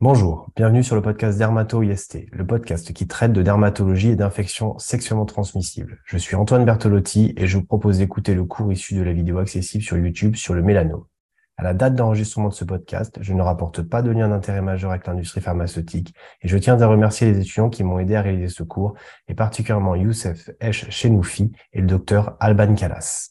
Bonjour, bienvenue sur le podcast Dermato-IST, le podcast qui traite de dermatologie et d'infections sexuellement transmissibles. Je suis Antoine Bertolotti et je vous propose d'écouter le cours issu de la vidéo accessible sur YouTube sur le mélanome. À la date d'enregistrement de ce podcast, je ne rapporte pas de lien d'intérêt majeur avec l'industrie pharmaceutique et je tiens à remercier les étudiants qui m'ont aidé à réaliser ce cours et particulièrement Youssef Esh Chenoufi et le docteur Alban Kalas.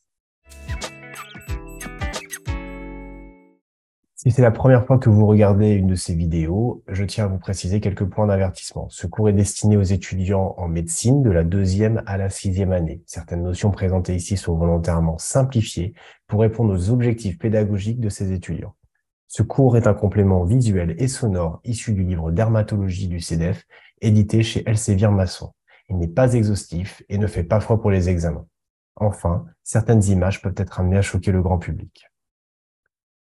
Si c'est la première fois que vous regardez une de ces vidéos, je tiens à vous préciser quelques points d'avertissement. Ce cours est destiné aux étudiants en médecine de la deuxième à la sixième année. Certaines notions présentées ici sont volontairement simplifiées pour répondre aux objectifs pédagogiques de ces étudiants. Ce cours est un complément visuel et sonore issu du livre Dermatologie du CEDEF, édité chez Elsevier Masson. Il n'est pas exhaustif et ne fait pas froid pour les examens. Enfin, certaines images peuvent être amenées à choquer le grand public.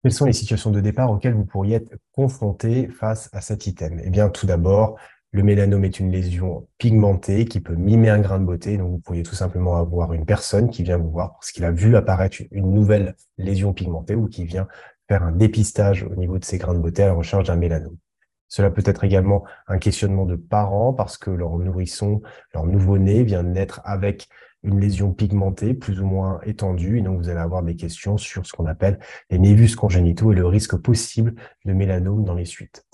Quelles sont les situations de départ auxquelles vous pourriez être confronté face à cet item? Eh bien, tout d'abord, le mélanome est une lésion pigmentée qui peut mimer un grain de beauté. Donc, vous pourriez tout simplement avoir une personne qui vient vous voir parce qu'il a vu apparaître une nouvelle lésion pigmentée ou qui vient faire un dépistage au niveau de ces grains de beauté à la recherche d'un mélanome. Cela peut être également un questionnement de parents parce que leur nourrisson, leur nouveau-né vient naître avec une lésion pigmentée plus ou moins étendue. Et donc, vous allez avoir des questions sur ce qu'on appelle les névus congénitaux et le risque possible de mélanome dans les suites.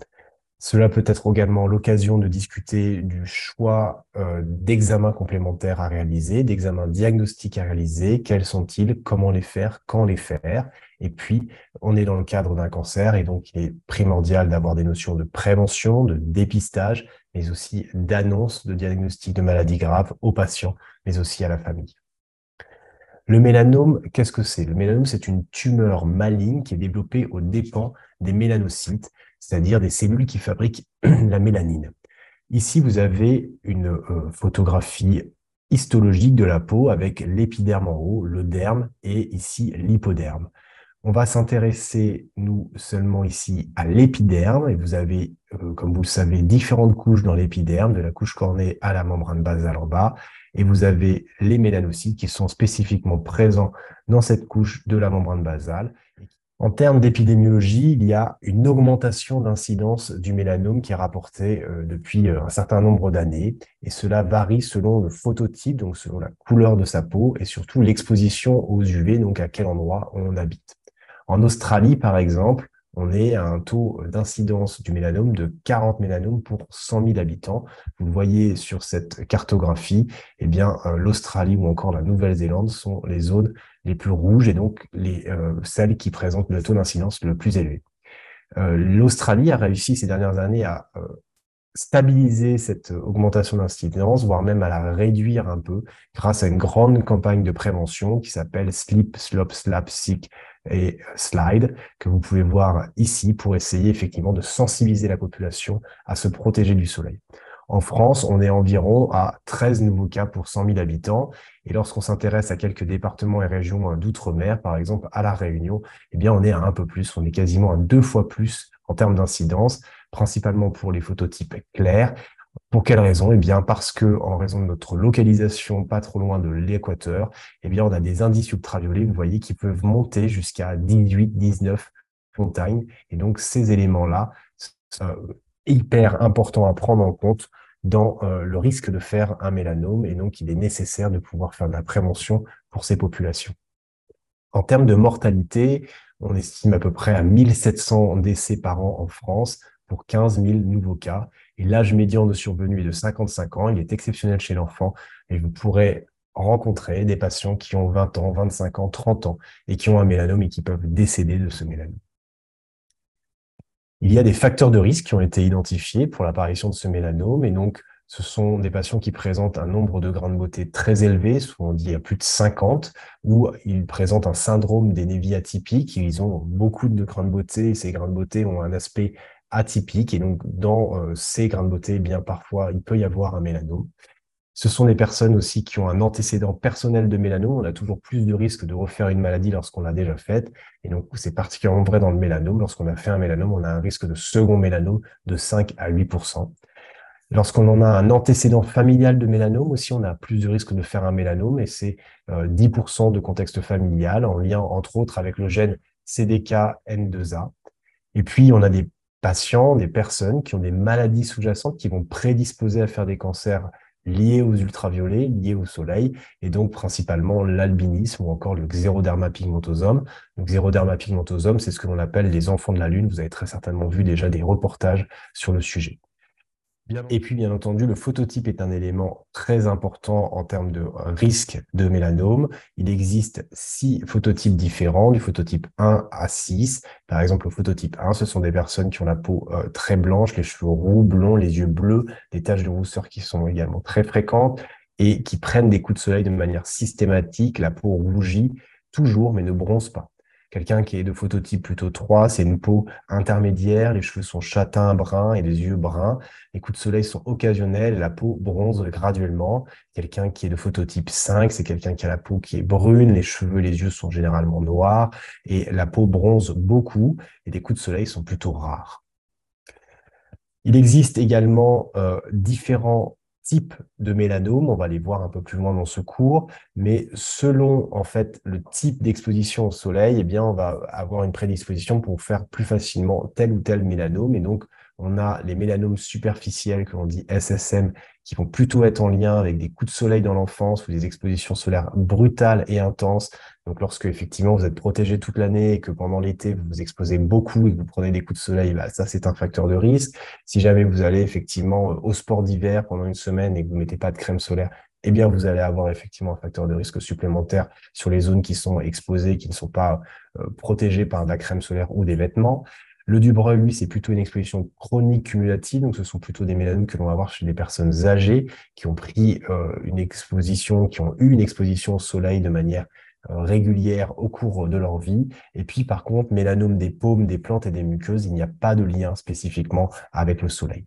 Cela peut être également l'occasion de discuter du choix euh, d'examens complémentaires à réaliser, d'examens diagnostiques à réaliser, quels sont-ils, comment les faire, quand les faire. Et puis, on est dans le cadre d'un cancer et donc il est primordial d'avoir des notions de prévention, de dépistage, mais aussi d'annonce de diagnostic de maladies graves aux patients, mais aussi à la famille. Le mélanome, qu'est-ce que c'est? Le mélanome, c'est une tumeur maligne qui est développée aux dépens des mélanocytes, c'est-à-dire des cellules qui fabriquent la mélanine. Ici, vous avez une euh, photographie histologique de la peau avec l'épiderme en haut, le derme et ici l'hypoderme. On va s'intéresser, nous, seulement ici à l'épiderme. Et vous avez, euh, comme vous le savez, différentes couches dans l'épiderme, de la couche cornée à la membrane basale en bas. Et vous avez les mélanocytes qui sont spécifiquement présents dans cette couche de la membrane basale. En termes d'épidémiologie, il y a une augmentation d'incidence du mélanome qui est rapportée euh, depuis euh, un certain nombre d'années. Et cela varie selon le phototype, donc selon la couleur de sa peau et surtout l'exposition aux UV, donc à quel endroit on habite. En Australie, par exemple, on est à un taux d'incidence du mélanome de 40 mélanomes pour 100 000 habitants. Vous voyez sur cette cartographie, eh bien, euh, l'Australie ou encore la Nouvelle-Zélande sont les zones les plus rouges et donc les, euh, celles qui présentent le taux d'incidence le plus élevé. Euh, L'Australie a réussi ces dernières années à stabiliser cette augmentation d'incidence, voire même à la réduire un peu grâce à une grande campagne de prévention qui s'appelle Sleep, Slop, Slap, Sick et Slide, que vous pouvez voir ici pour essayer effectivement de sensibiliser la population à se protéger du soleil. En France, on est environ à 13 nouveaux cas pour 100 000 habitants. Et lorsqu'on s'intéresse à quelques départements et régions d'outre-mer, par exemple à La Réunion, eh bien, on est à un peu plus, on est quasiment à deux fois plus en termes d'incidence, principalement pour les phototypes clairs. Pour quelle raison? Eh bien, parce que en raison de notre localisation pas trop loin de l'équateur, eh bien, on a des indices ultraviolets, vous voyez, qui peuvent monter jusqu'à 18, 19 montagnes. Et donc, ces éléments-là sont hyper importants à prendre en compte dans euh, le risque de faire un mélanome. Et donc, il est nécessaire de pouvoir faire de la prévention pour ces populations. En termes de mortalité, on estime à peu près à 1700 décès par an en France pour 15 000 nouveaux cas. Et l'âge médian de survenue est de 55 ans. Il est exceptionnel chez l'enfant et vous pourrez rencontrer des patients qui ont 20 ans, 25 ans, 30 ans et qui ont un mélanome et qui peuvent décéder de ce mélanome. Il y a des facteurs de risque qui ont été identifiés pour l'apparition de ce mélanome et donc ce sont des patients qui présentent un nombre de grains de beauté très élevé, souvent dit à plus de 50, ou ils présentent un syndrome des névis atypiques. Ils ont beaucoup de grains de beauté ces grains de beauté ont un aspect atypique. Et donc, dans euh, ces grains de beauté, eh bien parfois, il peut y avoir un mélanome. Ce sont des personnes aussi qui ont un antécédent personnel de mélanome. On a toujours plus de risques de refaire une maladie lorsqu'on l'a déjà faite. Et donc, c'est particulièrement vrai dans le mélanome. Lorsqu'on a fait un mélanome, on a un risque de second mélanome de 5 à 8% Lorsqu'on en a un antécédent familial de mélanome aussi, on a plus de risques de faire un mélanome et c'est 10% euh, de contexte familial en lien entre autres avec le gène CDK N2A. Et puis, on a des patients, des personnes qui ont des maladies sous-jacentes qui vont prédisposer à faire des cancers liés aux ultraviolets, liés au soleil, et donc principalement l'albinisme ou encore le xéroderma pigmentosum. Le xéroderma pigmentosum, c'est ce que l'on appelle les enfants de la Lune. Vous avez très certainement vu déjà des reportages sur le sujet. Et puis, bien entendu, le phototype est un élément très important en termes de risque de mélanome. Il existe six phototypes différents, du phototype 1 à 6. Par exemple, le phototype 1, ce sont des personnes qui ont la peau euh, très blanche, les cheveux roux, blonds, les yeux bleus, des taches de rousseur qui sont également très fréquentes et qui prennent des coups de soleil de manière systématique, la peau rougit toujours, mais ne bronze pas. Quelqu'un qui est de phototype plutôt 3, c'est une peau intermédiaire, les cheveux sont châtains, bruns et les yeux bruns. Les coups de soleil sont occasionnels la peau bronze graduellement. Quelqu'un qui est de phototype 5, c'est quelqu'un qui a la peau qui est brune, les cheveux, les yeux sont généralement noirs et la peau bronze beaucoup et les coups de soleil sont plutôt rares. Il existe également euh, différents types de mélanome, on va les voir un peu plus loin dans ce cours, mais selon en fait le type d'exposition au soleil, eh bien on va avoir une prédisposition pour faire plus facilement tel ou tel mélanome et donc on a les mélanomes superficiels que l'on dit SSM qui vont plutôt être en lien avec des coups de soleil dans l'enfance ou des expositions solaires brutales et intenses. Donc lorsque effectivement vous êtes protégé toute l'année et que pendant l'été vous vous exposez beaucoup et que vous prenez des coups de soleil, bah, ça c'est un facteur de risque. Si jamais vous allez effectivement au sport d'hiver pendant une semaine et que vous ne mettez pas de crème solaire, eh bien vous allez avoir effectivement un facteur de risque supplémentaire sur les zones qui sont exposées, qui ne sont pas euh, protégées par de la crème solaire ou des vêtements. Le Dubreuil, lui, c'est plutôt une exposition chronique cumulative, donc ce sont plutôt des mélanomes que l'on va voir chez des personnes âgées qui ont pris euh, une exposition, qui ont eu une exposition au soleil de manière euh, régulière au cours de leur vie. Et puis, par contre, mélanome des paumes, des plantes et des muqueuses, il n'y a pas de lien spécifiquement avec le soleil.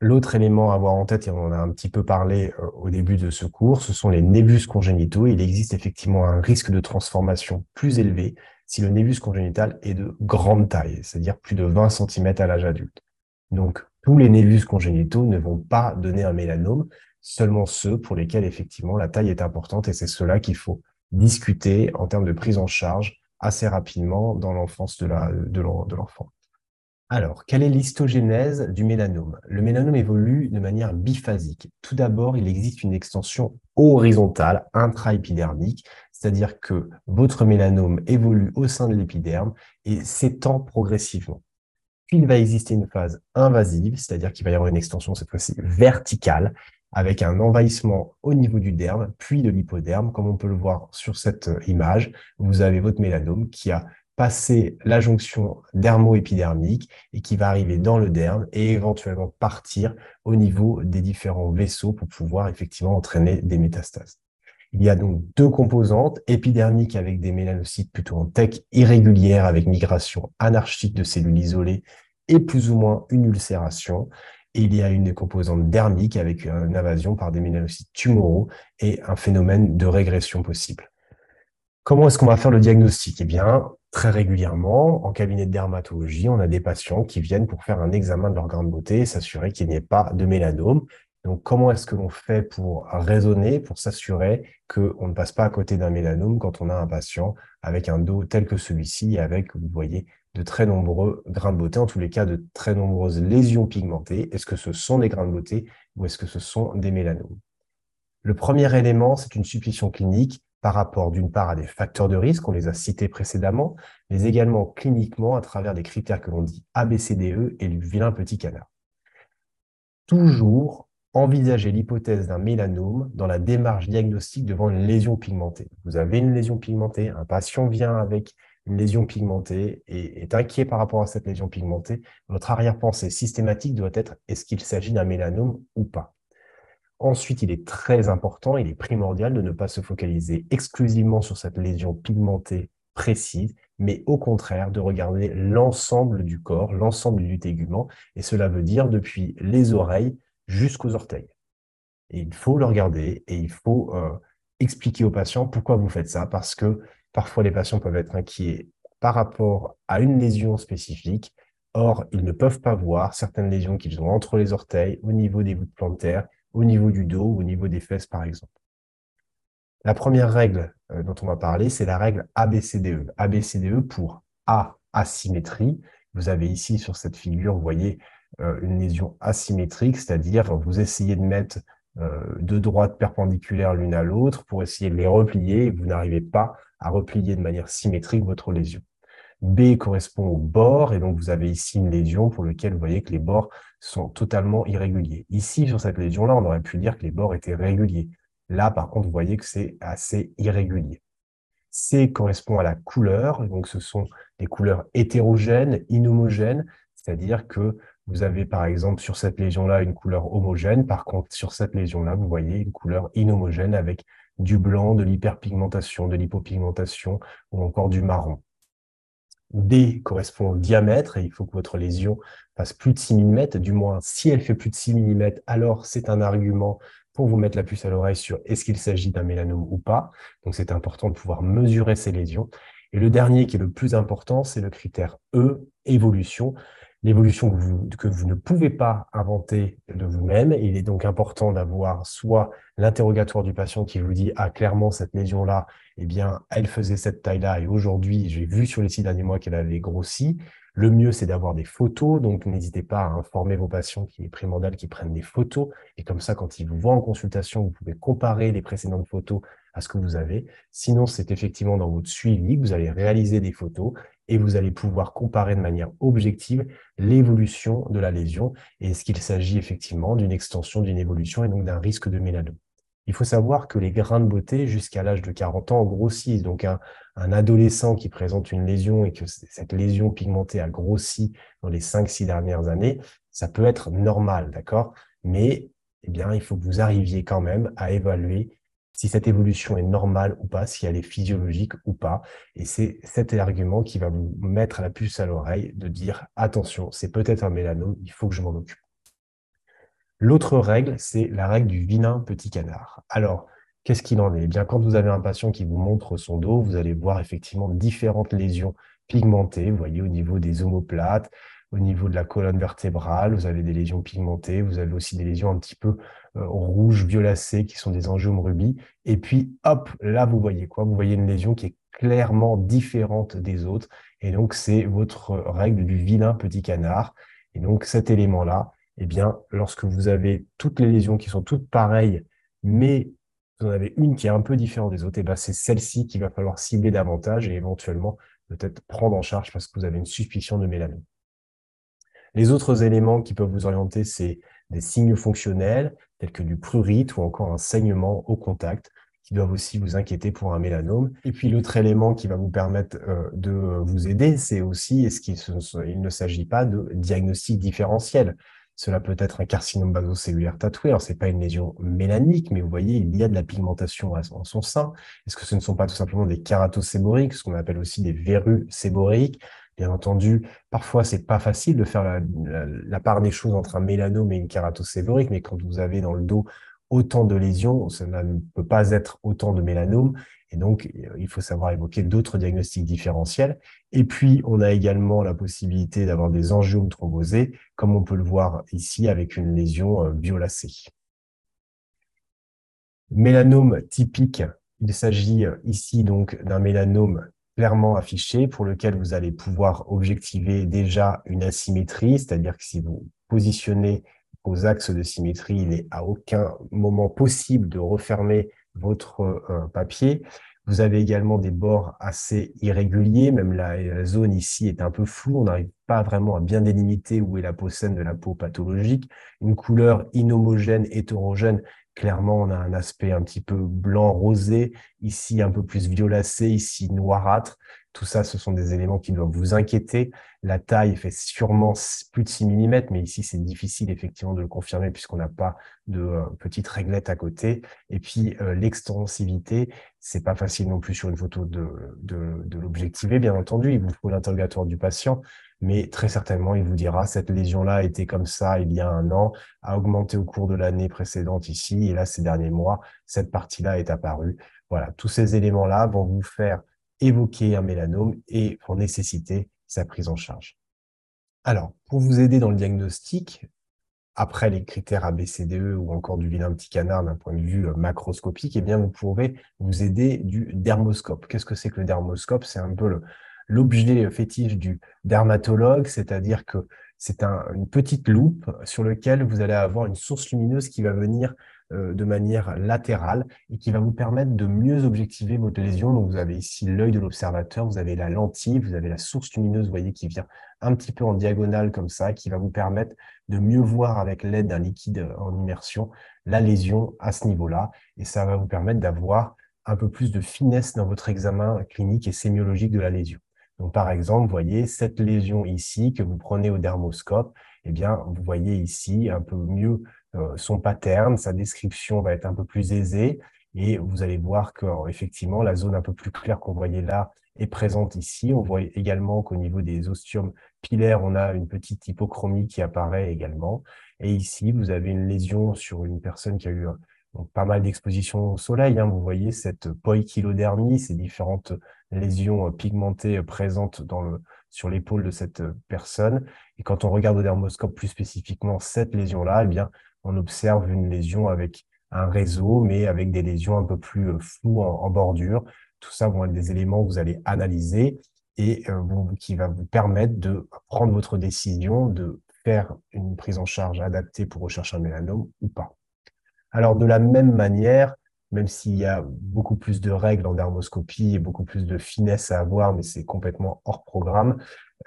L'autre élément à avoir en tête, et on en a un petit peu parlé euh, au début de ce cours, ce sont les névus congénitaux. Il existe effectivement un risque de transformation plus élevé si le névus congénital est de grande taille, c'est-à-dire plus de 20 cm à l'âge adulte. Donc, tous les névus congénitaux ne vont pas donner un mélanome, seulement ceux pour lesquels effectivement la taille est importante et c'est cela qu'il faut discuter en termes de prise en charge assez rapidement dans l'enfance de l'enfant. Alors, quelle est l'histogénèse du mélanome? Le mélanome évolue de manière biphasique. Tout d'abord, il existe une extension horizontale intraépidermique, c'est-à-dire que votre mélanome évolue au sein de l'épiderme et s'étend progressivement. Puis il va exister une phase invasive, c'est-à-dire qu'il va y avoir une extension cette fois-ci verticale, avec un envahissement au niveau du derme, puis de l'hypoderme, comme on peut le voir sur cette image. Vous avez votre mélanome qui a passer la jonction dermo-épidermique et qui va arriver dans le derme et éventuellement partir au niveau des différents vaisseaux pour pouvoir effectivement entraîner des métastases. Il y a donc deux composantes, épidermiques avec des mélanocytes plutôt en tech irrégulière avec migration anarchique de cellules isolées et plus ou moins une ulcération. Et il y a une composante dermique avec une invasion par des mélanocytes tumoraux et un phénomène de régression possible. Comment est-ce qu'on va faire le diagnostic? Eh bien, très régulièrement, en cabinet de dermatologie, on a des patients qui viennent pour faire un examen de leur grande beauté et s'assurer qu'il n'y ait pas de mélanome. Donc, comment est-ce que l'on fait pour raisonner, pour s'assurer qu'on ne passe pas à côté d'un mélanome quand on a un patient avec un dos tel que celui-ci avec, vous voyez, de très nombreux grains de beauté, en tous les cas de très nombreuses lésions pigmentées? Est-ce que ce sont des grains de beauté ou est-ce que ce sont des mélanomes? Le premier élément, c'est une suspicion clinique par rapport d'une part à des facteurs de risque, on les a cités précédemment, mais également cliniquement à travers des critères que l'on dit ABCDE et du vilain petit canard. Toujours envisager l'hypothèse d'un mélanome dans la démarche diagnostique devant une lésion pigmentée. Vous avez une lésion pigmentée, un patient vient avec une lésion pigmentée et est inquiet par rapport à cette lésion pigmentée, votre arrière-pensée systématique doit être est-ce qu'il s'agit d'un mélanome ou pas? Ensuite, il est très important, il est primordial de ne pas se focaliser exclusivement sur cette lésion pigmentée précise, mais au contraire de regarder l'ensemble du corps, l'ensemble du tégument, et cela veut dire depuis les oreilles jusqu'aux orteils. Et il faut le regarder et il faut euh, expliquer aux patients pourquoi vous faites ça, parce que parfois les patients peuvent être inquiets par rapport à une lésion spécifique. Or, ils ne peuvent pas voir certaines lésions qu'ils ont entre les orteils, au niveau des voûtes plantaires, au niveau du dos au niveau des fesses, par exemple. La première règle euh, dont on va parler, c'est la règle ABCDE. ABCDE pour A, asymétrie. Vous avez ici sur cette figure, vous voyez une lésion asymétrique, c'est-à-dire vous essayez de mettre euh, deux droites perpendiculaires l'une à l'autre pour essayer de les replier vous n'arrivez pas à replier de manière symétrique votre lésion. B correspond au bord, et donc vous avez ici une lésion pour laquelle vous voyez que les bords sont totalement irréguliers. Ici, sur cette lésion-là, on aurait pu dire que les bords étaient réguliers. Là, par contre, vous voyez que c'est assez irrégulier. C correspond à la couleur, donc ce sont des couleurs hétérogènes, inhomogènes, c'est-à-dire que vous avez par exemple sur cette lésion-là une couleur homogène, par contre sur cette lésion-là, vous voyez une couleur inhomogène avec du blanc, de l'hyperpigmentation, de l'hypopigmentation ou encore du marron. D correspond au diamètre et il faut que votre lésion fasse plus de 6 mm. Du moins, si elle fait plus de 6 mm, alors c'est un argument pour vous mettre la puce à l'oreille sur est-ce qu'il s'agit d'un mélanome ou pas. Donc, c'est important de pouvoir mesurer ces lésions. Et le dernier qui est le plus important, c'est le critère E, évolution l'évolution que vous, ne pouvez pas inventer de vous-même. Il est donc important d'avoir soit l'interrogatoire du patient qui vous dit ah clairement cette lésion là, eh bien elle faisait cette taille là et aujourd'hui j'ai vu sur les six derniers mois qu'elle avait grossi. Le mieux c'est d'avoir des photos, donc n'hésitez pas à informer vos patients qui est primordial qu'ils prennent des photos et comme ça quand ils vous voient en consultation vous pouvez comparer les précédentes photos à ce que vous avez. Sinon, c'est effectivement dans votre suivi que vous allez réaliser des photos et vous allez pouvoir comparer de manière objective l'évolution de la lésion et est-ce qu'il s'agit effectivement d'une extension, d'une évolution et donc d'un risque de mélanome. Il faut savoir que les grains de beauté, jusqu'à l'âge de 40 ans, grossissent. Donc, un, adolescent qui présente une lésion et que cette lésion pigmentée a grossi dans les 5-6 dernières années, ça peut être normal, d'accord? Mais eh bien, il faut que vous arriviez quand même à évaluer si cette évolution est normale ou pas, si elle est physiologique ou pas. Et c'est cet argument qui va vous mettre la puce à l'oreille de dire attention, c'est peut-être un mélanome, il faut que je m'en occupe. L'autre règle, c'est la règle du vilain petit canard. Alors, qu'est-ce qu'il en est? Eh bien, quand vous avez un patient qui vous montre son dos, vous allez voir effectivement différentes lésions pigmentées, vous voyez, au niveau des omoplates, au niveau de la colonne vertébrale, vous avez des lésions pigmentées, vous avez aussi des lésions un petit peu euh, rouges, violacées, qui sont des angiomes rubis. Et puis, hop, là, vous voyez quoi? Vous voyez une lésion qui est clairement différente des autres. Et donc, c'est votre règle du vilain petit canard. Et donc, cet élément-là, eh bien, lorsque vous avez toutes les lésions qui sont toutes pareilles, mais vous en avez une qui est un peu différente des autres, et eh bien c'est celle-ci qu'il va falloir cibler davantage et éventuellement peut-être prendre en charge parce que vous avez une suspicion de mélanome. Les autres éléments qui peuvent vous orienter, c'est des signes fonctionnels, tels que du prurite ou encore un saignement au contact, qui doivent aussi vous inquiéter pour un mélanome. Et puis l'autre élément qui va vous permettre euh, de vous aider, c'est aussi est-ce qu'il ne s'agit pas de diagnostic différentiel. Cela peut être un carcinome basocellulaire tatoué. Alors, c'est pas une lésion mélanique, mais vous voyez, il y a de la pigmentation en son sein. Est-ce que ce ne sont pas tout simplement des kératoséboriques, ce qu'on appelle aussi des verrues séboriques Bien entendu, parfois, c'est pas facile de faire la, part des choses entre un mélanome et une kératoséborique, mais quand vous avez dans le dos autant de lésions, cela ne peut pas être autant de mélanome. Et donc, euh, il faut savoir évoquer d'autres diagnostics différentiels. Et puis, on a également la possibilité d'avoir des angiomes thrombosés, comme on peut le voir ici avec une lésion euh, violacée. Mélanome typique, il s'agit euh, ici donc d'un mélanome clairement affiché pour lequel vous allez pouvoir objectiver déjà une asymétrie, c'est-à-dire que si vous positionnez aux axes de symétrie, il n'est à aucun moment possible de refermer votre euh, papier. Vous avez également des bords assez irréguliers, même la, zone ici est un peu floue, on n'arrive pas vraiment à bien délimiter où est la peau saine de la peau pathologique. Une couleur inhomogène, hétérogène, Clairement, on a un aspect un petit peu blanc rosé, ici un peu plus violacé, ici noirâtre. Tout ça, ce sont des éléments qui doivent vous inquiéter. La taille fait sûrement plus de 6 mm, mais ici, c'est difficile effectivement de le confirmer puisqu'on n'a pas de euh, petite réglette à côté. Et puis, euh, l'extensivité, c'est pas facile non plus sur une photo de, de, de l'objectiver, bien entendu. Il vous faut l'interrogatoire du patient mais très certainement, il vous dira, cette lésion-là était comme ça il y a un an, a augmenté au cours de l'année précédente ici, et là, ces derniers mois, cette partie-là est apparue. Voilà, tous ces éléments-là vont vous faire évoquer un mélanome et vont nécessiter sa prise en charge. Alors, pour vous aider dans le diagnostic, après les critères ABCDE ou encore du vilain petit canard d'un point de vue euh, macroscopique, eh bien, vous pourrez vous aider du dermoscope. Qu'est-ce que c'est que le dermoscope? C'est un peu le, l'objet fétiche du dermatologue, c'est-à-dire que c'est une petite loupe sur laquelle vous allez avoir une source lumineuse qui va venir euh, de manière latérale et qui va vous permettre de mieux objectiver votre lésion. Donc, vous avez ici l'œil de l'observateur, vous avez la lentille, vous avez la source lumineuse, vous voyez, qui vient un petit peu en diagonale comme ça, qui va vous permettre de mieux voir avec l'aide d'un liquide en immersion la lésion à ce niveau-là. Et ça va vous permettre d'avoir un peu plus de finesse dans votre examen clinique et sémiologique de la lésion. Donc, par exemple, vous voyez cette lésion ici que vous prenez au dermoscope, eh bien, vous voyez ici un peu mieux euh, son pattern, sa description va être un peu plus aisée et vous allez voir que effectivement la zone un peu plus claire qu'on voyait là est présente ici. On voit également qu'au niveau des ostiums pilaires, on a une petite hypochromie qui apparaît également. Et ici, vous avez une lésion sur une personne qui a eu pas mal d'exposition au soleil. Hein. Vous voyez cette poikilodermie, ces différentes lésions pigmentées présentes dans le, sur l'épaule de cette personne. Et quand on regarde au dermoscope plus spécifiquement cette lésion-là, eh bien, on observe une lésion avec un réseau, mais avec des lésions un peu plus euh, floues en, bordure. Tout ça vont être des éléments que vous allez analyser et euh, qui va vous permettre de prendre votre décision de faire une prise en charge adaptée pour rechercher un mélanome ou pas. Alors, de la même manière, même s'il y a beaucoup plus de règles en dermoscopie et beaucoup plus de finesse à avoir, mais c'est complètement hors programme,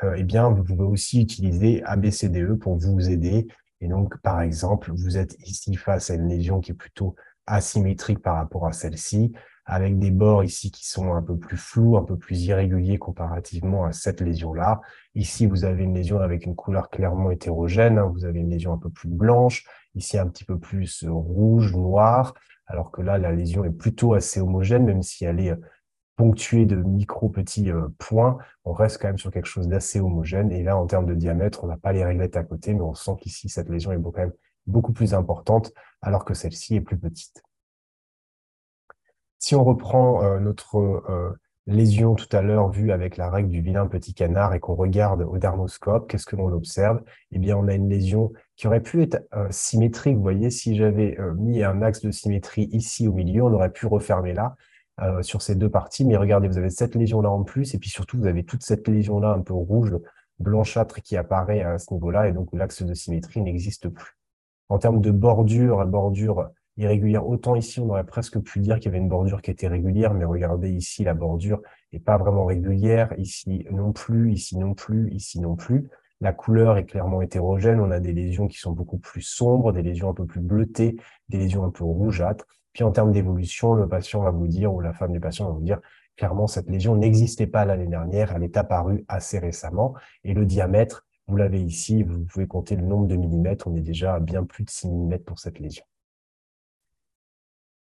euh, eh bien, vous pouvez aussi utiliser ABCDE pour vous aider et donc, par exemple, vous êtes ici face à une lésion qui est plutôt asymétrique par rapport à celle-ci, avec des bords ici qui sont un peu plus flous, un peu plus irréguliers comparativement à cette lésion-là. Ici, vous avez une lésion avec une couleur clairement hétérogène, hein. vous avez une lésion un peu plus blanche, ici un petit peu plus rouge, noir, alors que là, la lésion est plutôt assez homogène, même si elle est ponctué de micro petits euh, points, on reste quand même sur quelque chose d'assez homogène. Et là, en termes de diamètre, on n'a pas les réglettes à côté, mais on sent qu'ici, cette lésion est quand même beaucoup plus importante, alors que celle-ci est plus petite. Si on reprend euh, notre euh, lésion tout à l'heure vue avec la règle du vilain petit canard et qu'on regarde au dermoscope, qu'est-ce que l'on observe? Eh bien, on a une lésion qui aurait pu être symétrique. Vous voyez, si j'avais mis un axe de symétrie ici au milieu, on aurait pu refermer là. Euh, sur ces deux parties. Mais regardez, vous avez cette lésion-là en plus, et puis surtout, vous avez toute cette lésion-là un peu rouge, blanchâtre qui apparaît à ce niveau-là, et donc l'axe de symétrie n'existe plus. En termes de bordure, bordure irrégulière, autant ici, on aurait presque pu dire qu'il y avait une bordure qui était régulière, mais regardez ici, la bordure n'est pas vraiment régulière, ici non plus, ici non plus, ici non plus. La couleur est clairement hétérogène, on a des lésions qui sont beaucoup plus sombres, des lésions un peu plus bleutées, des lésions un peu rougeâtres. Puis en termes d'évolution, le patient va vous dire, ou la femme du patient va vous dire, clairement, cette lésion n'existait pas l'année dernière, elle est apparue assez récemment, et le diamètre, vous l'avez ici, vous pouvez compter le nombre de millimètres, on est déjà à bien plus de 6 millimètres pour cette lésion.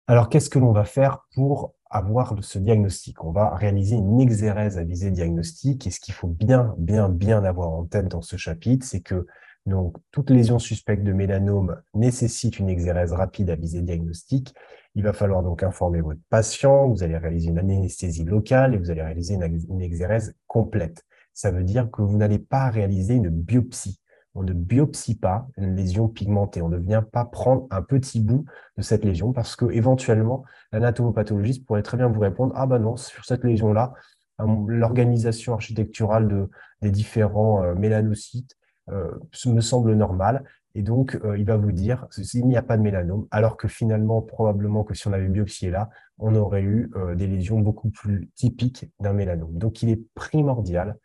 Alors, qu'est-ce que l'on va faire pour avoir ce diagnostic On va réaliser une exérèse à visée diagnostique, et ce qu'il faut bien, bien, bien avoir en tête dans ce chapitre, c'est que donc, toute lésion suspecte de mélanome nécessite une exérèse rapide à visée diagnostique. Il va falloir donc informer votre patient, vous allez réaliser une anesthésie locale et vous allez réaliser une, exérèse complète. Ça veut dire que vous n'allez pas réaliser une biopsie. On ne biopsie pas une lésion pigmentée. On ne vient pas prendre un petit bout de cette lésion parce que éventuellement, l'anatomopathologiste pourrait très bien vous répondre Ah ben non, sur cette lésion-là, l'organisation architecturale de, des différents euh, mélanocytes euh, me semble normal. Et donc, euh, il va vous dire il n'y a pas de mélanome, alors que finalement, probablement que si on avait biopsié là, on aurait eu des lésions beaucoup plus typiques d'un mélanome. Donc, il est primordial,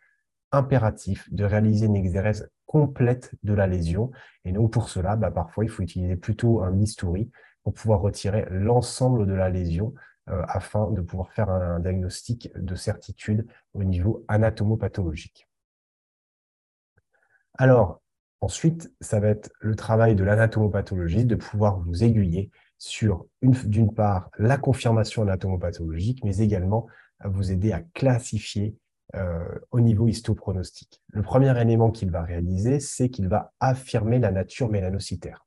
impératif, de réaliser une exérèse complète de la lésion. Et donc, pour cela, bah, parfois, il faut utiliser plutôt un bistouri pour pouvoir retirer l'ensemble de la lésion afin de pouvoir faire un diagnostic de certitude au niveau anatomopathologique. Alors, ensuite, ça va être le travail de l'anatomopathologiste de pouvoir vous aiguiller sur, d'une part, la confirmation anatomopathologique, mais également vous aider à classifier euh, au niveau histopronostique. Le premier élément qu'il va réaliser, c'est qu'il va affirmer la nature mélanocytaire.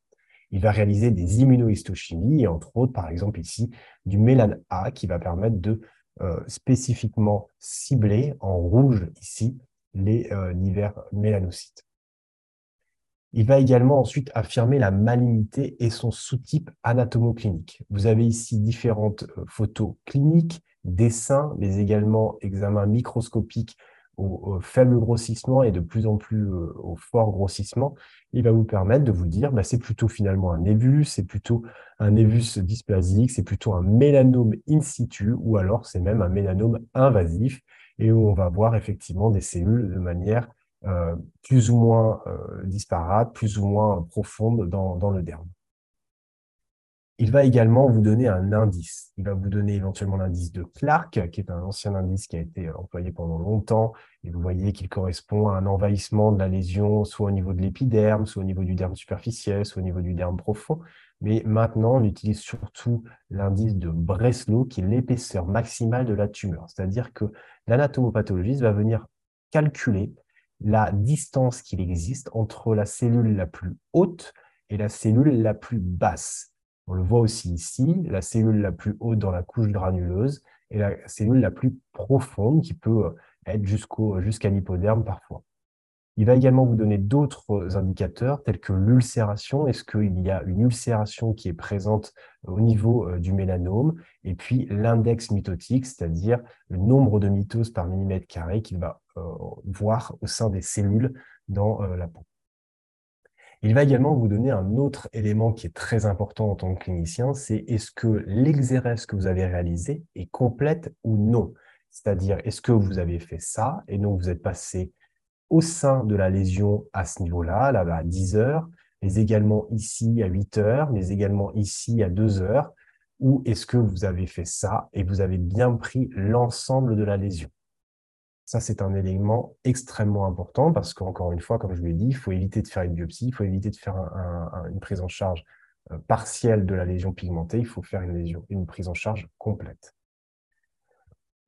Il va réaliser des immunohistochimies, entre autres, par exemple ici, du mélan A, qui va permettre de euh, spécifiquement cibler en rouge ici les euh, divers mélanocytes. Il va également ensuite affirmer la malignité et son sous-type anatomoclinique. Vous avez ici différentes euh, photos cliniques, dessins, mais également examens microscopiques au, faible grossissement et de plus en plus euh, au fort grossissement, il va vous permettre de vous dire, bah, c'est plutôt finalement un névus, c'est plutôt un névus dysplasique, c'est plutôt un mélanome in situ, ou alors c'est même un mélanome invasif, et où on va voir effectivement des cellules de manière euh, plus ou moins euh, disparate, plus ou moins profonde dans, dans le derme. Il va également vous donner un indice. Il va vous donner éventuellement l'indice de Clark, qui est un ancien indice qui a été employé pendant longtemps. Et vous voyez qu'il correspond à un envahissement de la lésion, soit au niveau de l'épiderme, soit au niveau du derme superficiel, soit au niveau du derme profond. Mais maintenant, on utilise surtout l'indice de Breslow, qui est l'épaisseur maximale de la tumeur. C'est-à-dire que l'anatomopathologiste va venir calculer la distance qu'il existe entre la cellule la plus haute et la cellule la plus basse. On le voit aussi ici, la cellule la plus haute dans la couche granuleuse et la cellule la plus profonde qui peut être jusqu'à l'hypoderme parfois. Il va également vous donner d'autres indicateurs tels que l'ulcération. Est-ce qu'il y a une ulcération qui est présente au niveau euh, du mélanome? Et puis l'index mitotique, c'est-à-dire le nombre de mitoses par millimètre carré qu'il va euh, voir au sein des cellules dans euh, la peau. Il va également vous donner un autre élément qui est très important en tant que clinicien, c'est est-ce que l'exérèse que vous avez réalisé est complète ou non? C'est-à-dire, est-ce que vous avez fait ça et donc vous êtes passé au sein de la lésion à ce niveau-là, là, à 10 heures, mais également ici à 8 heures, mais également ici à 2 heures, ou est-ce que vous avez fait ça et vous avez bien pris l'ensemble de la lésion? Ça, c'est un élément extrêmement important parce qu'encore une fois, comme je l'ai dit, il faut éviter de faire une biopsie, il faut éviter de faire une prise en charge euh, partielle de la lésion pigmentée, il faut faire une, prise en charge complète.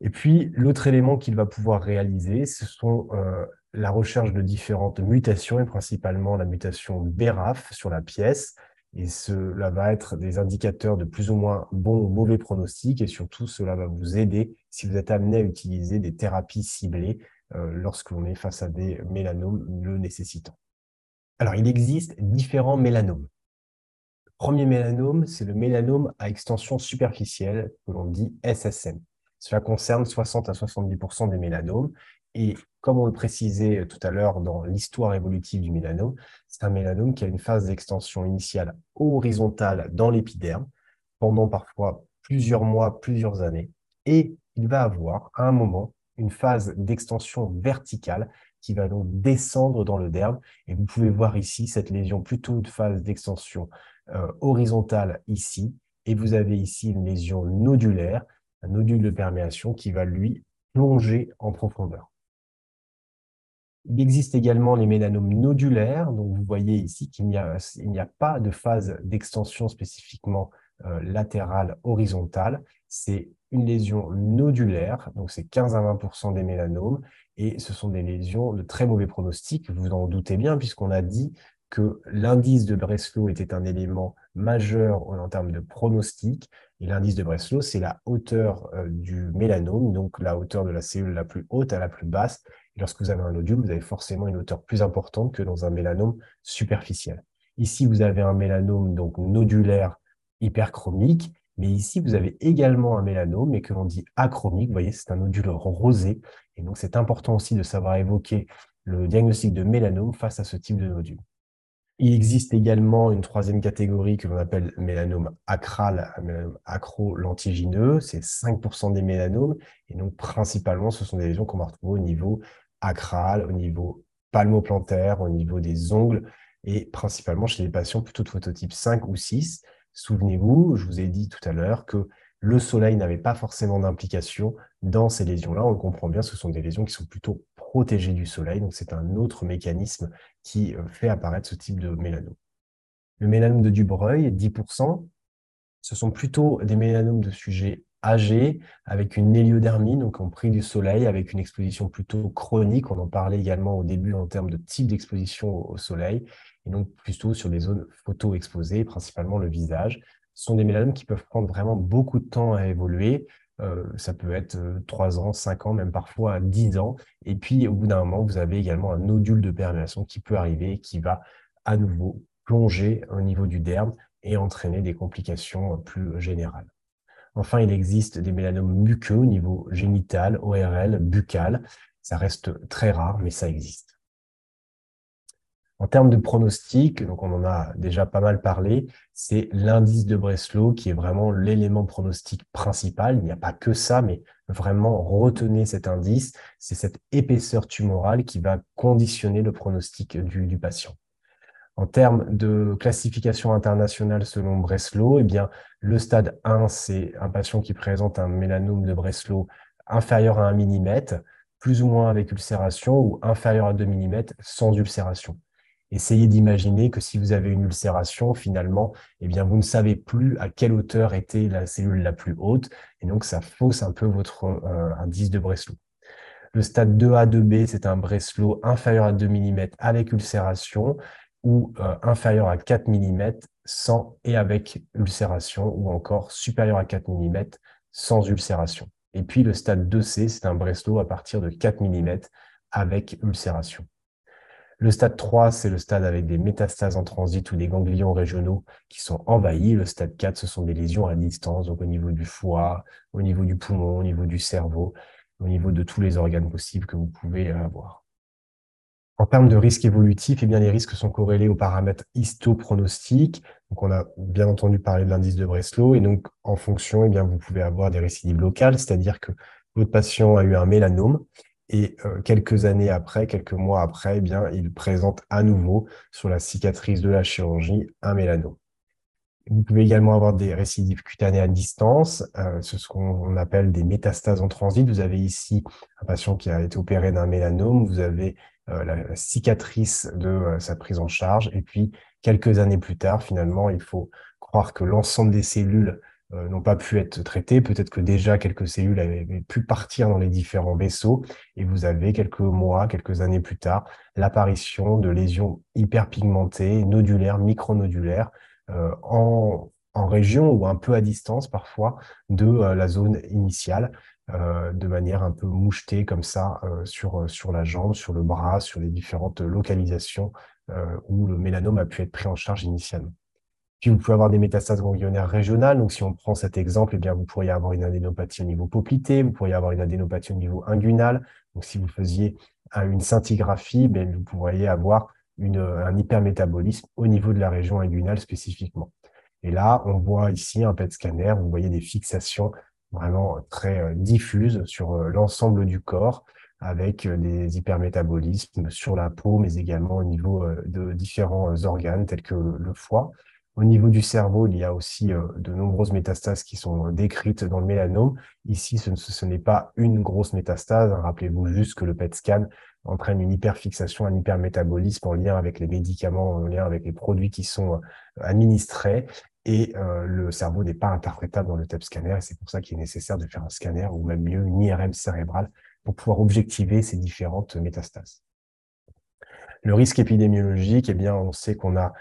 Et puis, l'autre élément qu'il va pouvoir réaliser, ce sont euh, la recherche de différentes mutations, et principalement la mutation BRAF sur la pièce, et cela va être des indicateurs de plus ou moins bons ou mauvais pronostics. Et surtout, cela va vous aider si vous êtes amené à utiliser des thérapies ciblées euh, lorsque l'on est face à des mélanomes le nécessitant. Alors, il existe différents mélanomes. Le premier mélanome, c'est le mélanome à extension superficielle, que l'on dit SSM. Cela concerne 60 à 70% des mélanomes. Et comme on le précisait tout à l'heure dans l'histoire évolutive du mélanome, c'est un mélanome qui a une phase d'extension initiale horizontale dans l'épiderme pendant parfois plusieurs mois, plusieurs années. Et il va avoir à un moment une phase d'extension verticale qui va donc descendre dans le derme. Et vous pouvez voir ici cette lésion plutôt de phase d'extension euh, horizontale ici. Et vous avez ici une lésion nodulaire, un nodule de perméation qui va lui plonger en profondeur. Il existe également les mélanomes nodulaires. Donc, vous voyez ici qu'il n'y a, pas de phase d'extension spécifiquement euh, latérale horizontale. C'est une lésion nodulaire, donc c'est 15 à 20% des mélanomes, et ce sont des lésions de très mauvais pronostic, vous en doutez bien, puisqu'on a dit que l'indice de Breslow était un élément majeur en termes de pronostic, et l'indice de Breslow, c'est la hauteur euh, du mélanome, donc la hauteur de la cellule la plus haute à la plus basse, lorsque vous avez un nodule, vous avez forcément une hauteur plus importante que dans un mélanome superficiel. Ici, vous avez un mélanome donc nodulaire hyperchromique, mais ici, vous avez également un mélanome, mais que l'on dit achromique. Vous voyez, c'est un nodule rosé. Et donc, c'est important aussi de savoir évoquer le diagnostic de mélanome face à ce type de nodule. Il existe également une troisième catégorie que l'on appelle mélanome acral, mélanome acro-lentigineux. C'est 5% des mélanomes. Et donc, principalement, ce sont des lésions qu'on va retrouver au niveau acral, au niveau palmoplantaire, au niveau des ongles, et principalement chez les patients plutôt de phototype 5 ou 6. Souvenez-vous, je vous ai dit tout à l'heure que le soleil n'avait pas forcément d'implication dans ces lésions-là. On comprend bien, ce sont des lésions qui sont plutôt protégées du soleil, donc c'est un autre mécanisme qui euh, fait apparaître ce type de mélanome. Le mélanome de Dubreuil, 10%, ce sont plutôt des mélanomes de sujets âgés, avec une héliodermie, donc en pris du soleil, avec une exposition plutôt chronique. On en parlait également au début en termes de type d'exposition au soleil, et donc plutôt sur des zones photo-exposées, principalement le visage. Ce sont des mélanomes qui peuvent prendre vraiment beaucoup de temps à évoluer. Euh, ça peut être 3 euh, ans, 5 ans, même parfois 10 ans. Et puis, au bout d'un moment, vous avez également un nodule de perméation qui peut arriver, qui va à nouveau plonger au niveau du derme et entraîner des complications plus générales. Enfin, il existe des mélanomes muqueux au niveau génital, ORL, buccal. Ça reste très rare, mais ça existe. En termes de pronostic, donc on en a déjà pas mal parlé, c'est l'indice de Breslow qui est vraiment l'élément pronostic principal. Il n'y a pas que ça, mais vraiment retenez cet indice. C'est cette épaisseur tumorale qui va conditionner le pronostic du, patient. En termes de classification internationale selon Breslow, eh bien, le stade 1, c'est un patient qui présente un mélanome de Breslow inférieur à 1 mm, plus ou moins avec ulcération, ou inférieur à 2 mm sans ulcération essayez d'imaginer que si vous avez une ulcération, finalement, eh bien, vous ne savez plus à quelle hauteur était la cellule la plus haute, et donc ça fausse un peu votre euh, indice de Breslow. Le stade 2A, 2B, c'est un Breslow inférieur à 2 mm avec ulcération ou euh, inférieur à 4 mm sans et avec ulcération ou encore supérieur à 4 mm sans ulcération. Et puis le stade 2C, c'est un Breslow à partir de 4 mm avec ulcération. Le stade 3, c'est le stade avec des métastases en transit ou des ganglions régionaux qui sont envahis. Le stade 4, ce sont des lésions à distance, donc au niveau du foie, au niveau du poumon, au niveau du cerveau, au niveau de tous les organes possibles que vous pouvez avoir. En termes de risque évolutif, eh bien, les risques sont corrélés aux paramètres histopronostiques. Donc, on a bien entendu parler de l'indice de Breslow. Et donc, en fonction, eh bien, vous pouvez avoir des récidives locales, c'est-à-dire que votre patient a eu un mélanome et euh, quelques années après, quelques mois après, eh bien, il présente à nouveau sur la cicatrice de la chirurgie un mélanome. Vous pouvez également avoir des récidives cutanées à distance, euh, ce qu'on appelle des métastases en transit. Vous avez ici un patient qui a été opéré d'un mélanome, vous avez euh, la, cicatrice de sa prise en charge, et puis quelques années plus tard, finalement, il faut croire que l'ensemble des cellules n'ont pas pu être traités. Peut-être que déjà quelques cellules avaient, pu partir dans les différents vaisseaux et vous avez quelques mois, quelques années plus tard, l'apparition de lésions hyperpigmentées, nodulaires, micronodulaires, euh, en, en région ou un peu à distance parfois de euh, la zone initiale, euh, de manière un peu mouchetée comme ça sur, sur la jambe, sur le bras, sur les différentes localisations où le mélanome a pu être pris en charge initialement. Puis vous pouvez avoir des métastases ganglionnaires régionales. Donc, si on prend cet exemple, eh bien, vous pourriez avoir une adénopathie au niveau poplité, vous pourriez avoir une adénopathie au niveau inguinal. Donc, si vous faisiez une scintigraphie, ben, vous pourriez avoir une, un hypermétabolisme au niveau de la région inguinale spécifiquement. Et là, on voit ici un PET scanner, vous voyez des fixations vraiment très euh, diffuses sur euh, l'ensemble du corps avec euh, des hypermétabolismes sur la peau, mais également au niveau de différents organes tels que le foie. Au niveau du cerveau, il y a aussi euh, de nombreuses métastases qui sont euh, décrites dans le mélanome. Ici, ce, n'est pas une grosse métastase. Rappelez-vous juste que le PET scan entraîne une hyperfixation, un hypermétabolisme en lien avec les médicaments, en lien avec les produits qui sont euh, administrés. Et le cerveau n'est pas interprétable dans le TEP scanner. C'est pour ça qu'il est nécessaire de faire un scanner ou même mieux une IRM cérébrale pour pouvoir objectiver ces différentes métastases. Le risque épidémiologique, eh bien, on sait qu'on a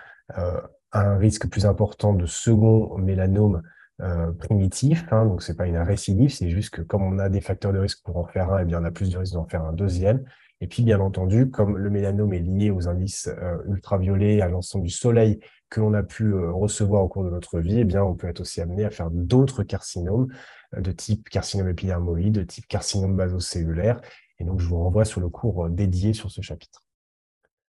un risque plus important de second mélanome euh, primitif. Hein, donc, c'est pas une récidive, c'est juste que comme on a des facteurs de risque pour en faire un, eh bien, on a plus de risque d'en faire un deuxième. Et puis, bien entendu, comme le mélanome est lié aux indices euh, ultraviolets, à l'ensemble du soleil que l'on a pu euh, recevoir au cours de notre vie, eh bien, on peut être aussi amené à faire d'autres carcinomes euh, de type carcinome épidermoïde, de type carcinome basocellulaire. Et donc, je vous renvoie sur le cours dédié sur ce chapitre.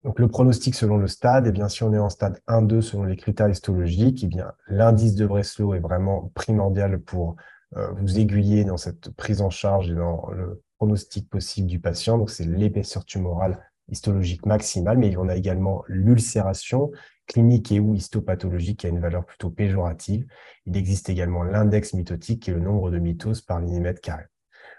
Donc, le pronostic selon le stade, eh bien, si on est en stade 1-2 selon les critères histologiques, eh bien, l'indice de Breslow est vraiment primordial pour euh, vous aiguiller dans cette prise en charge et dans le pronostic possible du patient. Donc, c'est l'épaisseur tumorale histologique maximale, mais on a également l'ulcération clinique et ou histopathologique qui a une valeur plutôt péjorative. Il existe également l'index mitotique qui est le nombre de mitoses par millimètre carré.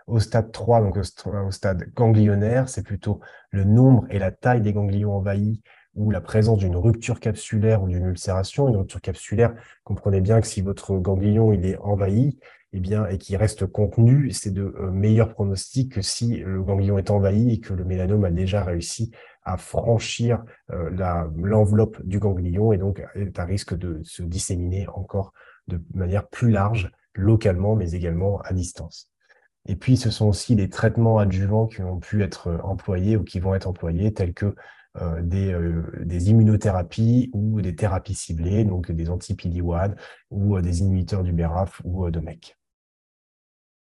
Au stade 3, donc au stade ganglionnaire, c'est plutôt le nombre et la taille des ganglions envahis ou la présence d'une rupture capsulaire ou d'une ulcération. Une rupture capsulaire, comprenez bien que si votre ganglion il est envahi, eh bien, et qu'il reste contenu, c'est de euh, meilleurs pronostics que si le ganglion est envahi et que le mélanome a déjà réussi à franchir euh, l'enveloppe du ganglion et donc est à risque de se disséminer encore de manière plus large localement, mais également à distance. Et puis, ce sont aussi des traitements adjuvants qui ont pu être euh, employés ou qui vont être employés, tels que euh, des, euh, des, immunothérapies ou des thérapies ciblées, donc des anti ou des inhibiteurs du BRAF ou de MEC.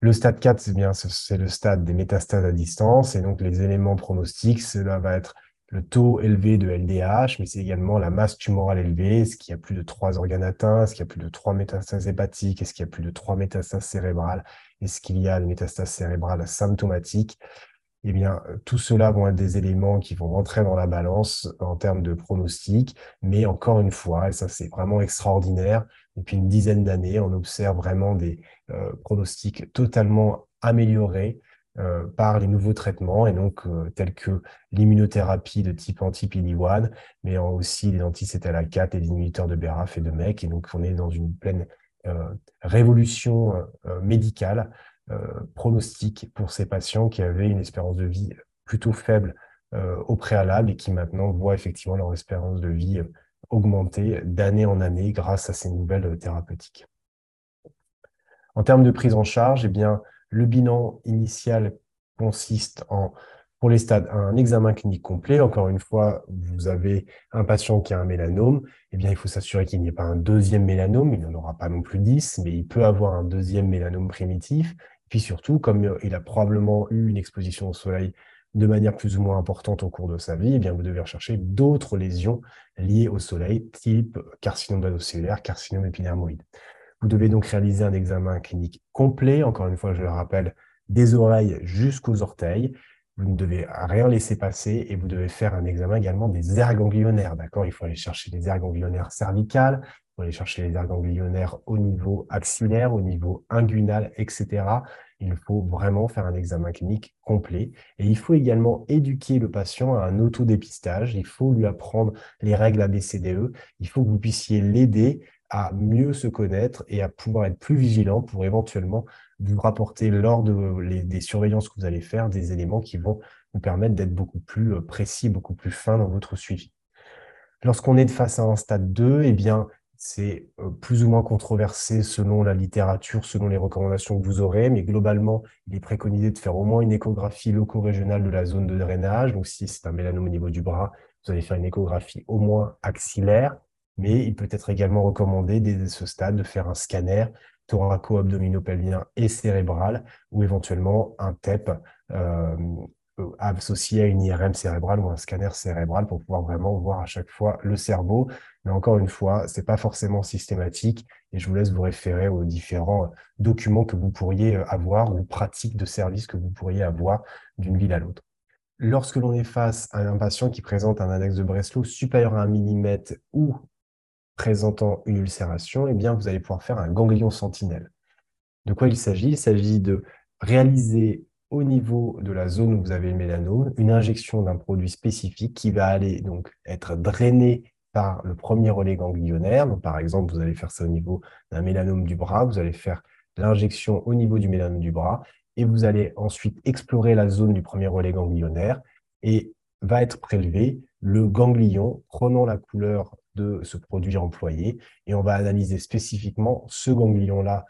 Le stade 4, c'est c'est le stade des métastases à distance. Et donc, les éléments pronostiques, cela va être le taux élevé de LDH, mais c'est également la masse tumorale élevée. Est-ce qu'il y a plus de trois organes atteints? Est-ce qu'il y a plus de trois métastases hépatiques? Est-ce qu'il y a plus de trois métastases cérébrales? Est-ce qu'il y a des métastases cérébrales symptomatiques? Eh bien, tout cela vont être des éléments qui vont rentrer dans la balance en termes de pronostic. Mais encore une fois, et ça c'est vraiment extraordinaire, depuis une dizaine d'années, on observe vraiment des euh, pronostics totalement améliorés euh, par les nouveaux traitements, et donc euh, tels que l'immunothérapie de type anti-PD-1, mais aussi les anti-CTLA4 et les inhibiteurs de BRAF et de MEC. Et donc, on est dans une pleine révolution médicale pronostic pour ces patients qui avaient une espérance de vie plutôt faible au préalable et qui maintenant voient effectivement leur espérance de vie augmenter d'année en année grâce à ces nouvelles thérapeutiques. En termes de prise en charge, eh bien, le bilan initial consiste en, pour les stades, un examen clinique complet. Encore une fois, vous avez un patient qui a un mélanome, eh bien, il faut s'assurer qu'il n'y ait pas un deuxième mélanome. Il n'en aura pas non plus 10, mais il peut avoir un deuxième mélanome primitif. Puis surtout, comme il a probablement eu une exposition au soleil de manière plus ou moins importante au cours de sa vie, eh bien, vous devez rechercher d'autres lésions liées au soleil, type carcinome badocellulaire, carcinome épidermoïde. Vous devez donc réaliser un examen clinique complet, encore une fois, je le rappelle, des oreilles jusqu'aux orteils. Vous ne devez rien laisser passer et vous devez faire un examen également des aires ganglionnaires. D'accord? Il faut aller chercher les aires ganglionnaires cervicales, il faut aller chercher les aires ganglionnaires au niveau axillaire, au niveau inguinal, etc il faut vraiment faire un examen clinique complet. Et il faut également éduquer le patient à un autodépistage. Il faut lui apprendre les règles ABCDE. Il faut que vous puissiez l'aider à mieux se connaître et à pouvoir être plus vigilant pour éventuellement vous rapporter lors de des surveillances que vous allez faire des éléments qui vont vous permettre d'être beaucoup plus euh, précis, beaucoup plus fin dans votre suivi. Lorsqu'on est face à un stade 2, eh bien, c'est euh, plus ou moins controversé selon la littérature, selon les recommandations que vous aurez, mais globalement, il est préconisé de faire au moins une échographie loco-régionale de la zone de drainage. Donc, si c'est un mélanome au niveau du bras, vous allez faire une échographie au moins axillaire, mais il peut être également recommandé dès ce stade de faire un scanner thoraco-abdominopelvien et cérébral, ou éventuellement un TEP euh, associé à une IRM cérébrale ou un scanner cérébral pour pouvoir vraiment voir à chaque fois le cerveau. Mais encore une fois, ce n'est pas forcément systématique et je vous laisse vous référer aux différents documents que vous pourriez euh, avoir ou pratiques de service que vous pourriez avoir d'une ville à l'autre. Lorsque l'on est face à un patient qui présente un index de Breslow supérieur à 1 mm ou présentant une ulcération, eh bien, vous allez pouvoir faire un ganglion sentinelle. De quoi il s'agit? Il s'agit de réaliser au niveau de la zone où vous avez le mélanome, une injection d'un produit spécifique qui va aller donc être drainé par le premier relais ganglionnaire. Par exemple, vous allez faire ça au niveau d'un mélanome du bras, vous allez faire l'injection au niveau du mélanome du bras et vous allez ensuite explorer la zone du premier relais ganglionnaire et va être prélevé le ganglion prenant la couleur de ce produit employé et on va analyser spécifiquement ce ganglion-là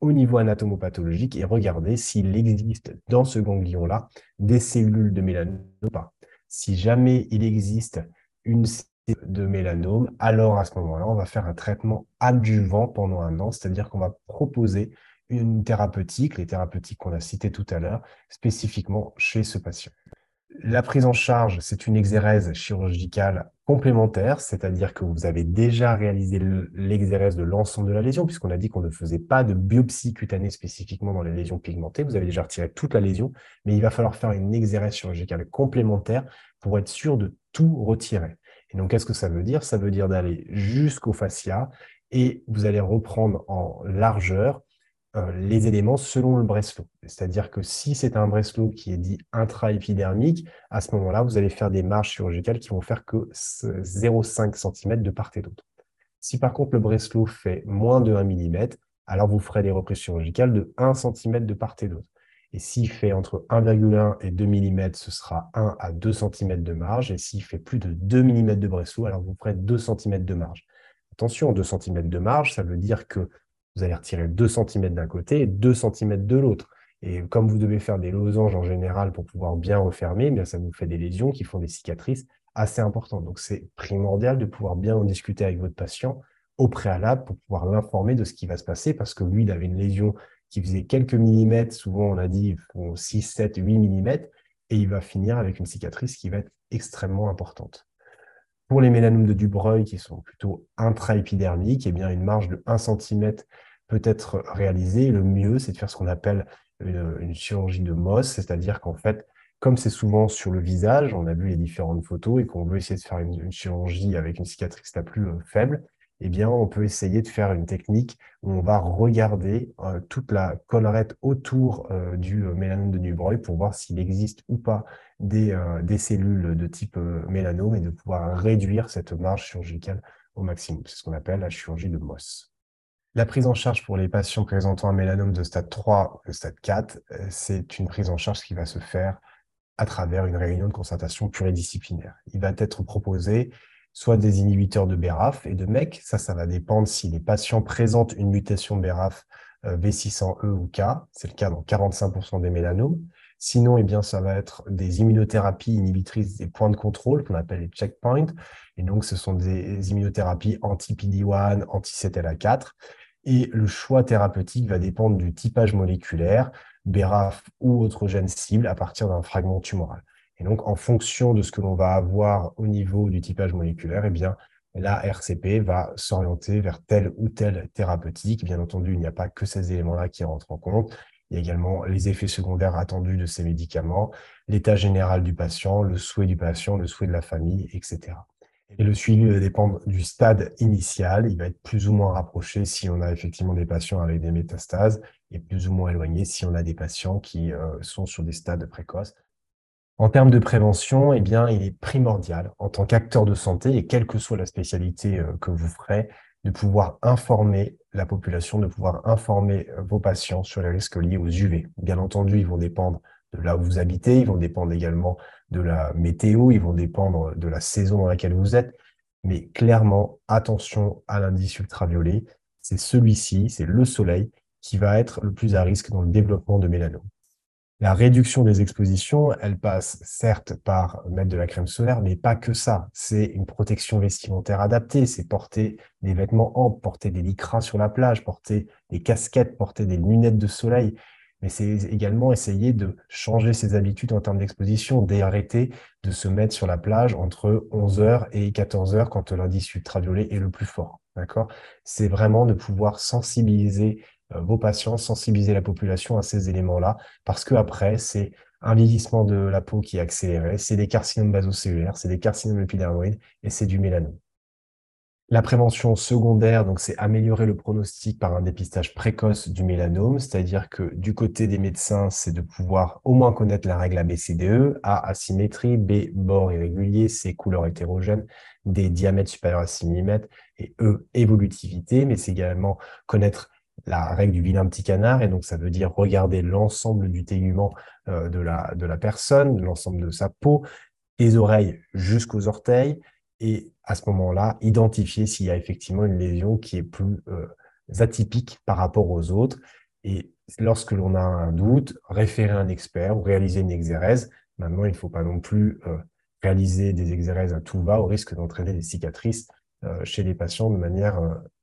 au niveau anatomopathologique et regarder s'il existe dans ce ganglion-là des cellules de mélanome ou pas. Si jamais il existe une de mélanome, alors à ce moment-là, on va faire un traitement adjuvant pendant un an, c'est-à-dire qu'on va proposer une thérapeutique, les thérapeutiques qu'on a citées tout à l'heure, spécifiquement chez ce patient. La prise en charge, c'est une exérèse chirurgicale complémentaire, c'est-à-dire que vous avez déjà réalisé l'exérèse de l'ensemble de la lésion, puisqu'on a dit qu'on ne faisait pas de biopsie cutanée spécifiquement dans les lésions pigmentées. Vous avez déjà retiré toute la lésion, mais il va falloir faire une exérèse chirurgicale complémentaire pour être sûr de tout retirer. Et donc, qu'est-ce que ça veut dire? Ça veut dire d'aller jusqu'au fascia et vous allez reprendre en largeur euh, les éléments selon le Breslow. C'est-à-dire que si c'est un Breslow qui est dit intraépidermique, à ce moment-là, vous allez faire des marges chirurgicales qui vont faire que 0,5 cm de part et d'autre. Si par contre le Breslow fait moins de 1 mm, alors vous ferez des reprises chirurgicales de 1 cm de part et d'autre. Et s'il fait entre 1,1 et 2 mm, ce sera 1 à 2 cm de marge. Et s'il fait plus de 2 mm de Breslow, alors vous ferez 2 cm de marge. Attention, 2 cm de marge, ça veut dire que vous allez retirer 2 cm d'un côté et 2 cm de l'autre. Et comme vous devez faire des losanges en général pour pouvoir bien refermer, eh bien ça vous fait des lésions qui font des cicatrices assez importantes. Donc c'est primordial de pouvoir bien en discuter avec votre patient au préalable pour pouvoir l'informer de ce qui va se passer parce que lui, il avait une lésion qui faisait quelques millimètres, souvent on a dit font 6, 7, 8 millimètres, et il va finir avec une cicatrice qui va être extrêmement importante. Pour les mélanomes de Dubreuil qui sont plutôt intraépidermiques, eh bien une marge de 1 cm peut être réalisée. Le mieux, c'est de faire ce qu'on appelle une, chirurgie de Moss, c'est-à-dire qu'en fait, comme c'est souvent sur le visage, on a vu les différentes photos et qu'on veut essayer de faire une, chirurgie avec une cicatrice la plus euh, faible, eh bien, on peut essayer de faire une technique où on va regarder euh, toute la collerette autour euh, du euh, mélanome de Dubreuil pour voir s'il existe ou pas des, cellules de type mélanome et de pouvoir réduire cette marge chirurgicale au maximum. C'est ce qu'on appelle la chirurgie de Moss. La prise en charge pour les patients présentant un mélanome de stade 3 ou stade 4, c'est une prise en charge qui va se faire à travers une réunion de concertation pluridisciplinaire. Il va être proposé soit des inhibiteurs de BRAF et de MEC. Ça, ça va dépendre si les patients présentent une mutation BRAF V600E ou K. C'est le cas dans 45% des mélanomes. Sinon, eh bien, ça va être des immunothérapies inhibitrices des points de contrôle qu'on appelle les checkpoints. Et donc, ce sont des immunothérapies anti-PD1, anti-CTLA4. Et le choix thérapeutique va dépendre du typage moléculaire, BRAF ou autre gène cible à partir d'un fragment tumoral. Et donc, en fonction de ce que l'on va avoir au niveau du typage moléculaire, eh bien, la RCP va s'orienter vers telle ou telle thérapeutique. Bien entendu, il n'y a pas que ces éléments-là qui rentrent en compte. Il y a également les effets secondaires attendus de ces médicaments, l'état général du patient, le souhait du patient, le souhait de la famille, etc. Et le suivi va dépendre du stade initial. Il va être plus ou moins rapproché si on a effectivement des patients avec des métastases et plus ou moins éloigné si on a des patients qui euh, sont sur des stades précoces. En termes de prévention, eh bien, il est primordial, en tant qu'acteur de santé, et quelle que soit la spécialité euh, que vous ferez, de pouvoir informer la population, de pouvoir informer euh, vos patients sur les risques liés aux UV. Bien entendu, ils vont dépendre de là où vous habitez, ils vont dépendre également de la météo, ils vont dépendre de la saison dans laquelle vous êtes. Mais clairement, attention à l'indice ultraviolet. C'est celui-ci, c'est le soleil, qui va être le plus à risque dans le développement de mélanome. La réduction des expositions, elle passe certes par mettre de la crème solaire, mais pas que ça. C'est une protection vestimentaire adaptée, c'est porter des vêtements amples, porter des lycras sur la plage, porter des casquettes, porter des lunettes de soleil. Mais c'est également essayer de changer ses habitudes en termes d'exposition, d'arrêter de se mettre sur la plage entre 11h et 14h quand l'indice ultraviolet est le plus fort. D'accord? C'est vraiment de pouvoir sensibiliser vos patients, sensibiliser la population à ces éléments-là, parce que après, c'est un vieillissement de la peau qui est accéléré, c'est des carcinomes basocellulaires, c'est des carcinomes épidermoïdes et c'est du mélanome. La prévention secondaire, donc, c'est améliorer le pronostic par un dépistage précoce du mélanome, c'est-à-dire que du côté des médecins, c'est de pouvoir au moins connaître la règle ABCDE, A, asymétrie, B, bord irrégulier, C, couleur hétérogène, D, diamètre supérieur à 6 mm, et E, évolutivité, mais c'est également connaître la règle du vilain petit canard, et donc ça veut dire regarder l'ensemble du tégument euh, de, la, personne, l'ensemble de sa peau, des oreilles jusqu'aux orteils, et à ce moment-là, identifier s'il y a effectivement une lésion qui est plus euh, atypique par rapport aux autres. Et lorsque l'on a un doute, référer un expert ou réaliser une exérèse. Maintenant, il ne faut pas non plus euh, réaliser des exérèses à tout va au risque d'entraîner des cicatrices chez les patients de manière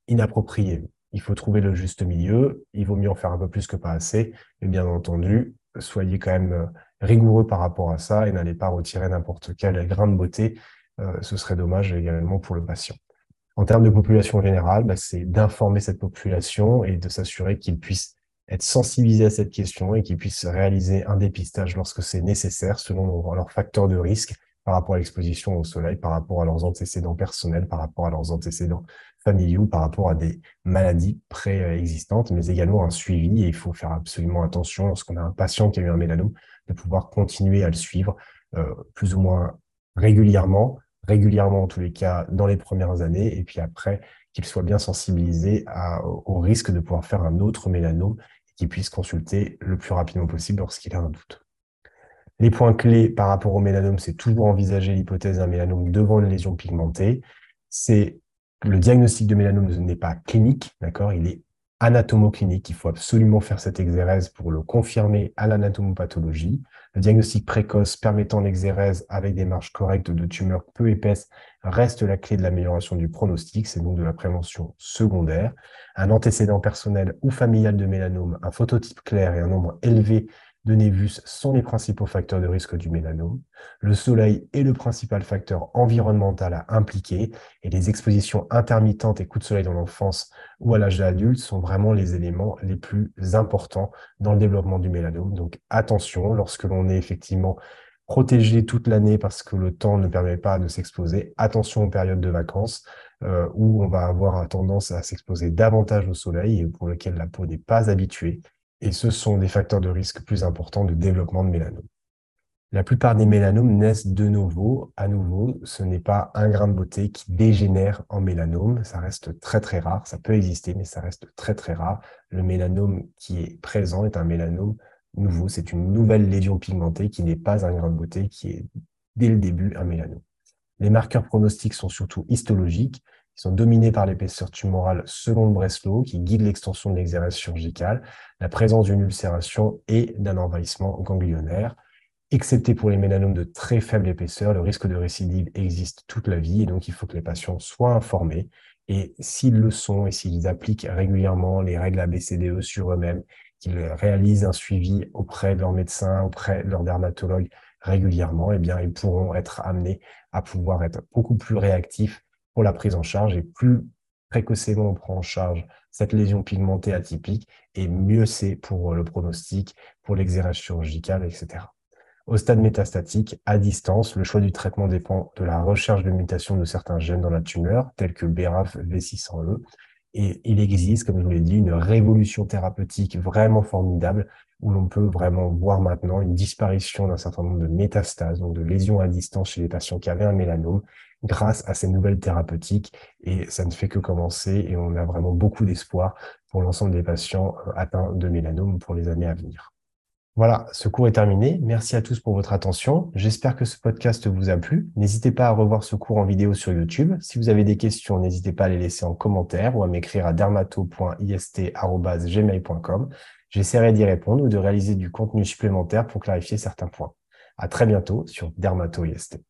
inappropriée il faut trouver le juste milieu. Il vaut mieux en faire un peu plus que pas assez. Mais bien entendu, soyez quand même euh, rigoureux par rapport à ça et n'allez pas retirer n'importe quel grain de beauté. Euh, ce serait dommage également pour le patient. En termes de population générale, bah, c'est d'informer cette population et de s'assurer qu'ils puissent être sensibilisés à cette question et qu'ils puissent réaliser un dépistage lorsque c'est nécessaire selon leurs facteurs de risque par rapport à l'exposition au soleil, par rapport à leurs antécédents personnels, par rapport à leurs antécédents familiaux, par rapport à des maladies préexistantes, mais également un suivi. Et il faut faire absolument attention lorsqu'on a un patient qui a eu un mélanome, de pouvoir continuer à le suivre euh, plus ou moins régulièrement, régulièrement en tous les cas dans les premières années, et puis après qu'il soit bien sensibilisé au risque de pouvoir faire un autre mélanome et qu'il puisse consulter le plus rapidement possible lorsqu'il a un doute. Les points clés par rapport au mélanome, c'est toujours envisager l'hypothèse d'un mélanome devant une lésion pigmentée. C'est le diagnostic de mélanome n'est pas clinique, d'accord? Il est anatomoclinique. Il faut absolument faire cette exérèse pour le confirmer à l'anatomopathologie. Le diagnostic précoce permettant l'exérèse avec des marges correctes de tumeurs peu épaisses reste la clé de l'amélioration du pronostic, c'est donc de la prévention secondaire. Un antécédent personnel ou familial de mélanome, un phototype clair et un nombre élevé de névus sont les principaux facteurs de risque du mélanome. Le soleil est le principal facteur environnemental à impliquer et les expositions intermittentes et coups de soleil dans l'enfance ou à l'âge adulte sont vraiment les éléments les plus importants dans le développement du mélanome. Donc attention, lorsque l'on est effectivement protégé toute l'année parce que le temps ne permet pas de s'exposer, attention aux périodes de vacances euh, où on va avoir tendance à s'exposer davantage au soleil et pour lequel la peau n'est pas habituée et ce sont des facteurs de risque plus importants de développement de mélanome. La plupart des mélanomes naissent de nouveau. À nouveau, ce n'est pas un grain de beauté qui dégénère en mélanome. Ça reste très très rare. Ça peut exister, mais ça reste très très rare. Le mélanome qui est présent est un mélanome nouveau. C'est une nouvelle lésion pigmentée qui n'est pas un grain de beauté, qui est dès le début un mélanome. Les marqueurs pronostiques sont surtout histologiques sont dominés par l'épaisseur tumorale selon Breslow, qui guide l'extension de l'exérèse chirurgicale, la présence d'une ulcération et d'un envahissement ganglionnaire. Excepté pour les mélanomes de très faible épaisseur, le risque de récidive existe toute la vie et donc il faut que les patients soient informés. Et s'ils le sont et s'ils appliquent régulièrement les règles ABCDE sur eux-mêmes, qu'ils réalisent un suivi auprès de leur médecin, auprès de leur dermatologue régulièrement, eh bien, ils pourront être amenés à pouvoir être beaucoup plus réactifs pour la prise en charge et plus précocement on prend en charge cette lésion pigmentée atypique et mieux c'est pour le pronostic, pour l'exérèse chirurgicale, etc. Au stade métastatique, à distance, le choix du traitement dépend de la recherche de mutation de certains gènes dans la tumeur, tels que BRAF V600E, et il existe, comme je vous l'ai dit, une révolution thérapeutique vraiment formidable où l'on peut vraiment voir maintenant une disparition d'un certain nombre de métastases, donc de lésions à distance chez les patients qui avaient un mélanome, grâce à ces nouvelles thérapeutiques. Et ça ne fait que commencer et on a vraiment beaucoup d'espoir pour l'ensemble des patients euh, atteints de mélanome pour les années à venir. Voilà, ce cours est terminé. Merci à tous pour votre attention. J'espère que ce podcast vous a plu. N'hésitez pas à revoir ce cours en vidéo sur YouTube. Si vous avez des questions, n'hésitez pas à les laisser en commentaire ou à m'écrire à dermato.ist.gmail.com. J'essaierai d'y répondre ou de réaliser du contenu supplémentaire pour clarifier certains points. À très bientôt sur Dermato IST.